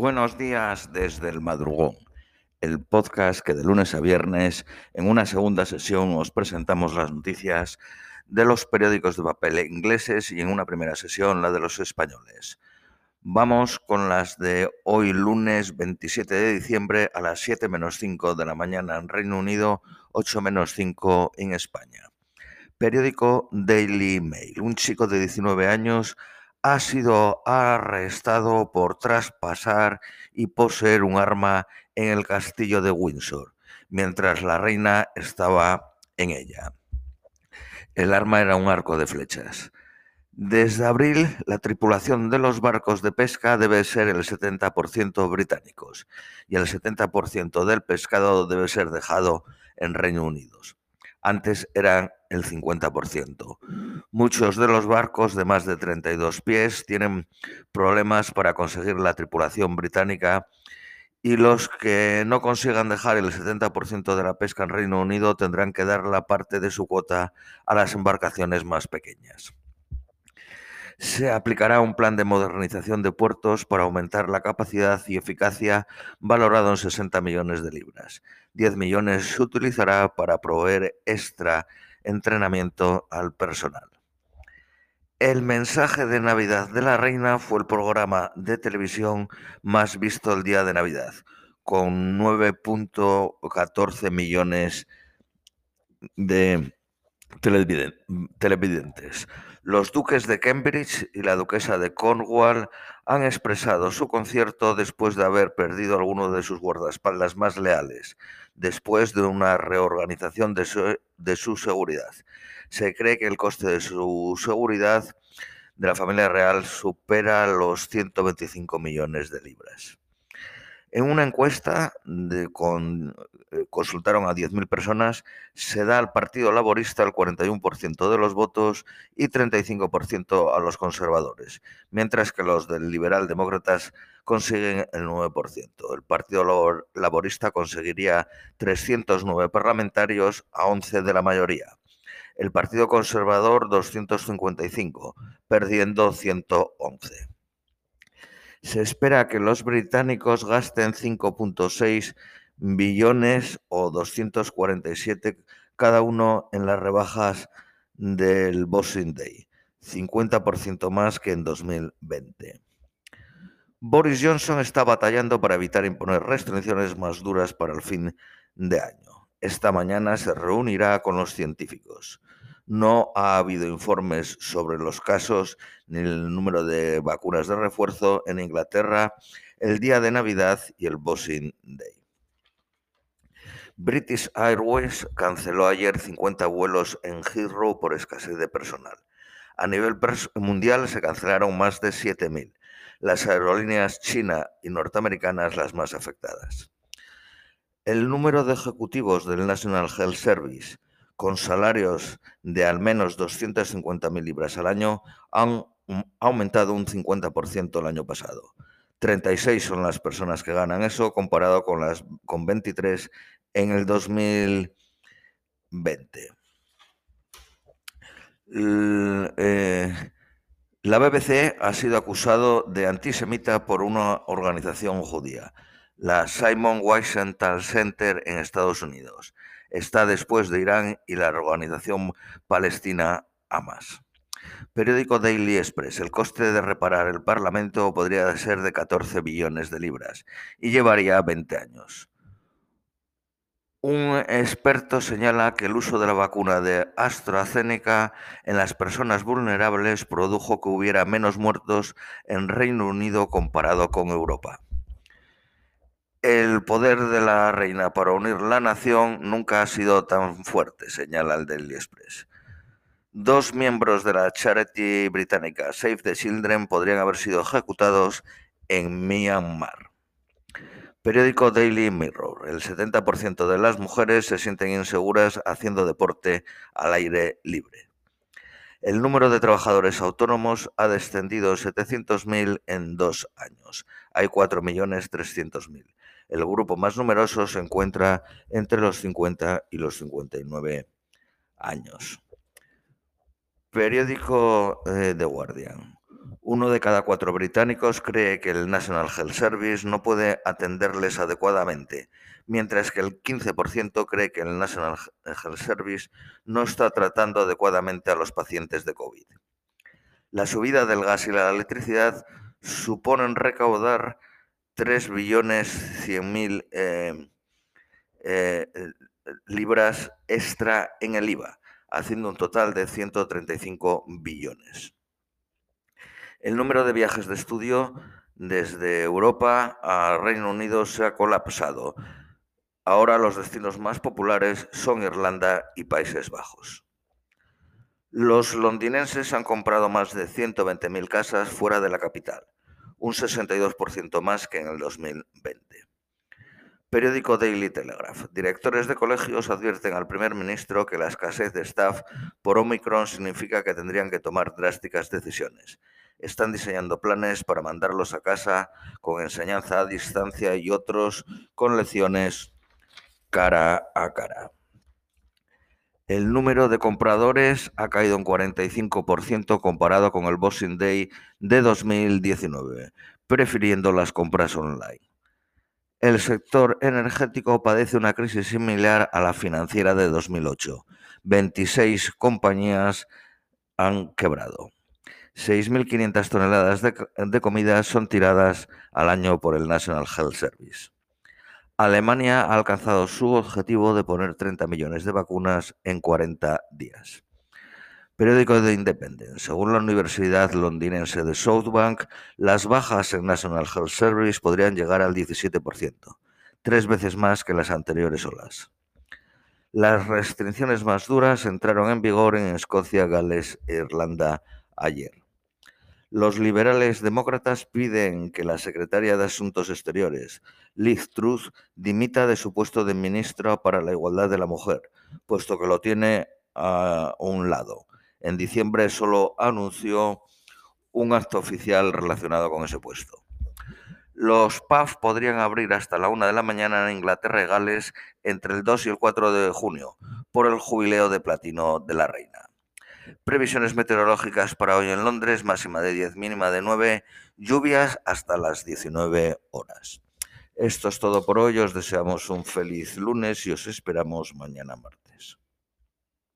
Buenos días desde el madrugón, el podcast que de lunes a viernes, en una segunda sesión, os presentamos las noticias de los periódicos de papel ingleses y en una primera sesión la de los españoles. Vamos con las de hoy lunes 27 de diciembre a las 7 menos 5 de la mañana en Reino Unido, 8 menos 5 en España. Periódico Daily Mail. Un chico de 19 años ha sido arrestado por traspasar y poseer un arma en el castillo de Windsor, mientras la reina estaba en ella. El arma era un arco de flechas. Desde abril, la tripulación de los barcos de pesca debe ser el 70% británicos y el 70% del pescado debe ser dejado en Reino Unido. Antes eran el 50%. Muchos de los barcos de más de 32 pies tienen problemas para conseguir la tripulación británica y los que no consigan dejar el 70% de la pesca en Reino Unido tendrán que dar la parte de su cuota a las embarcaciones más pequeñas. Se aplicará un plan de modernización de puertos para aumentar la capacidad y eficacia valorado en 60 millones de libras. 10 millones se utilizará para proveer extra entrenamiento al personal. El mensaje de Navidad de la Reina fue el programa de televisión más visto el día de Navidad, con 9.14 millones de televidentes. Los duques de Cambridge y la duquesa de Cornwall han expresado su concierto después de haber perdido alguno de sus guardaespaldas más leales, después de una reorganización de su, de su seguridad. Se cree que el coste de su seguridad de la familia real supera los 125 millones de libras. En una encuesta de con, eh, consultaron a 10.000 personas, se da al Partido Laborista el 41% de los votos y 35% a los conservadores, mientras que los del Liberal Demócratas consiguen el 9%. El Partido Laborista conseguiría 309 parlamentarios a 11 de la mayoría. El Partido Conservador 255, perdiendo 111. Se espera que los británicos gasten 5.6 billones o 247 cada uno en las rebajas del Boxing Day, 50% más que en 2020. Boris Johnson está batallando para evitar imponer restricciones más duras para el fin de año. Esta mañana se reunirá con los científicos. No ha habido informes sobre los casos ni el número de vacunas de refuerzo en Inglaterra el día de Navidad y el Boxing Day. British Airways canceló ayer 50 vuelos en Heathrow por escasez de personal. A nivel mundial se cancelaron más de 7.000. Las aerolíneas china y norteamericanas las más afectadas. El número de ejecutivos del National Health Service con salarios de al menos 250.000 libras al año han aumentado un 50% el año pasado. 36 son las personas que ganan eso comparado con las con 23 en el 2020. Eh, la BBC ha sido acusado de antisemita por una organización judía, la Simon Wiesenthal Center en Estados Unidos está después de Irán y la organización palestina Hamas. Periódico Daily Express. El coste de reparar el Parlamento podría ser de 14 billones de libras y llevaría 20 años. Un experto señala que el uso de la vacuna de AstraZeneca en las personas vulnerables produjo que hubiera menos muertos en Reino Unido comparado con Europa. El poder de la reina para unir la nación nunca ha sido tan fuerte, señala el Daily Express. Dos miembros de la charity británica Save the Children podrían haber sido ejecutados en Myanmar. Periódico Daily Mirror. El 70% de las mujeres se sienten inseguras haciendo deporte al aire libre. El número de trabajadores autónomos ha descendido 700.000 en dos años. Hay 4.300.000. El grupo más numeroso se encuentra entre los 50 y los 59 años. Periódico eh, The Guardian. Uno de cada cuatro británicos cree que el National Health Service no puede atenderles adecuadamente, mientras que el 15% cree que el National Health Service no está tratando adecuadamente a los pacientes de COVID. La subida del gas y la electricidad suponen recaudar 3 billones 100 mil eh, eh, libras extra en el IVA, haciendo un total de 135 billones. El número de viajes de estudio desde Europa a Reino Unido se ha colapsado. Ahora los destinos más populares son Irlanda y Países Bajos. Los londinenses han comprado más de 120.000 casas fuera de la capital, un 62% más que en el 2020. Periódico Daily Telegraph. Directores de colegios advierten al primer ministro que la escasez de staff por Omicron significa que tendrían que tomar drásticas decisiones están diseñando planes para mandarlos a casa con enseñanza a distancia y otros con lecciones cara a cara. El número de compradores ha caído un 45% comparado con el Boxing Day de 2019, prefiriendo las compras online. El sector energético padece una crisis similar a la financiera de 2008. 26 compañías han quebrado. 6.500 toneladas de, comida son tiradas al año por el National Health Service. Alemania ha alcanzado su objetivo de poner 30 millones de vacunas en 40 días. Periódico de Independent. Según la Universidad Londinense de Southbank, las bajas en National Health Service podrían llegar al 17%, tres veces más que las anteriores olas. Las restricciones más duras entraron en vigor en Escocia, Gales e Irlanda ayer. Los liberales demócratas piden que la secretaria de Asuntos Exteriores, Liz Truss, dimita de su puesto de ministra para la Igualdad de la Mujer, puesto que lo tiene a un lado. En diciembre solo anunció un acto oficial relacionado con ese puesto. Los pubs podrían abrir hasta la una de la mañana en Inglaterra y Gales entre el 2 y el 4 de junio, por el jubileo de platino de la reina. Previsiones meteorológicas para hoy en Londres, máxima de 10, mínima de 9, lluvias hasta las 19 horas. Esto es todo por hoy, os deseamos un feliz lunes y os esperamos mañana martes.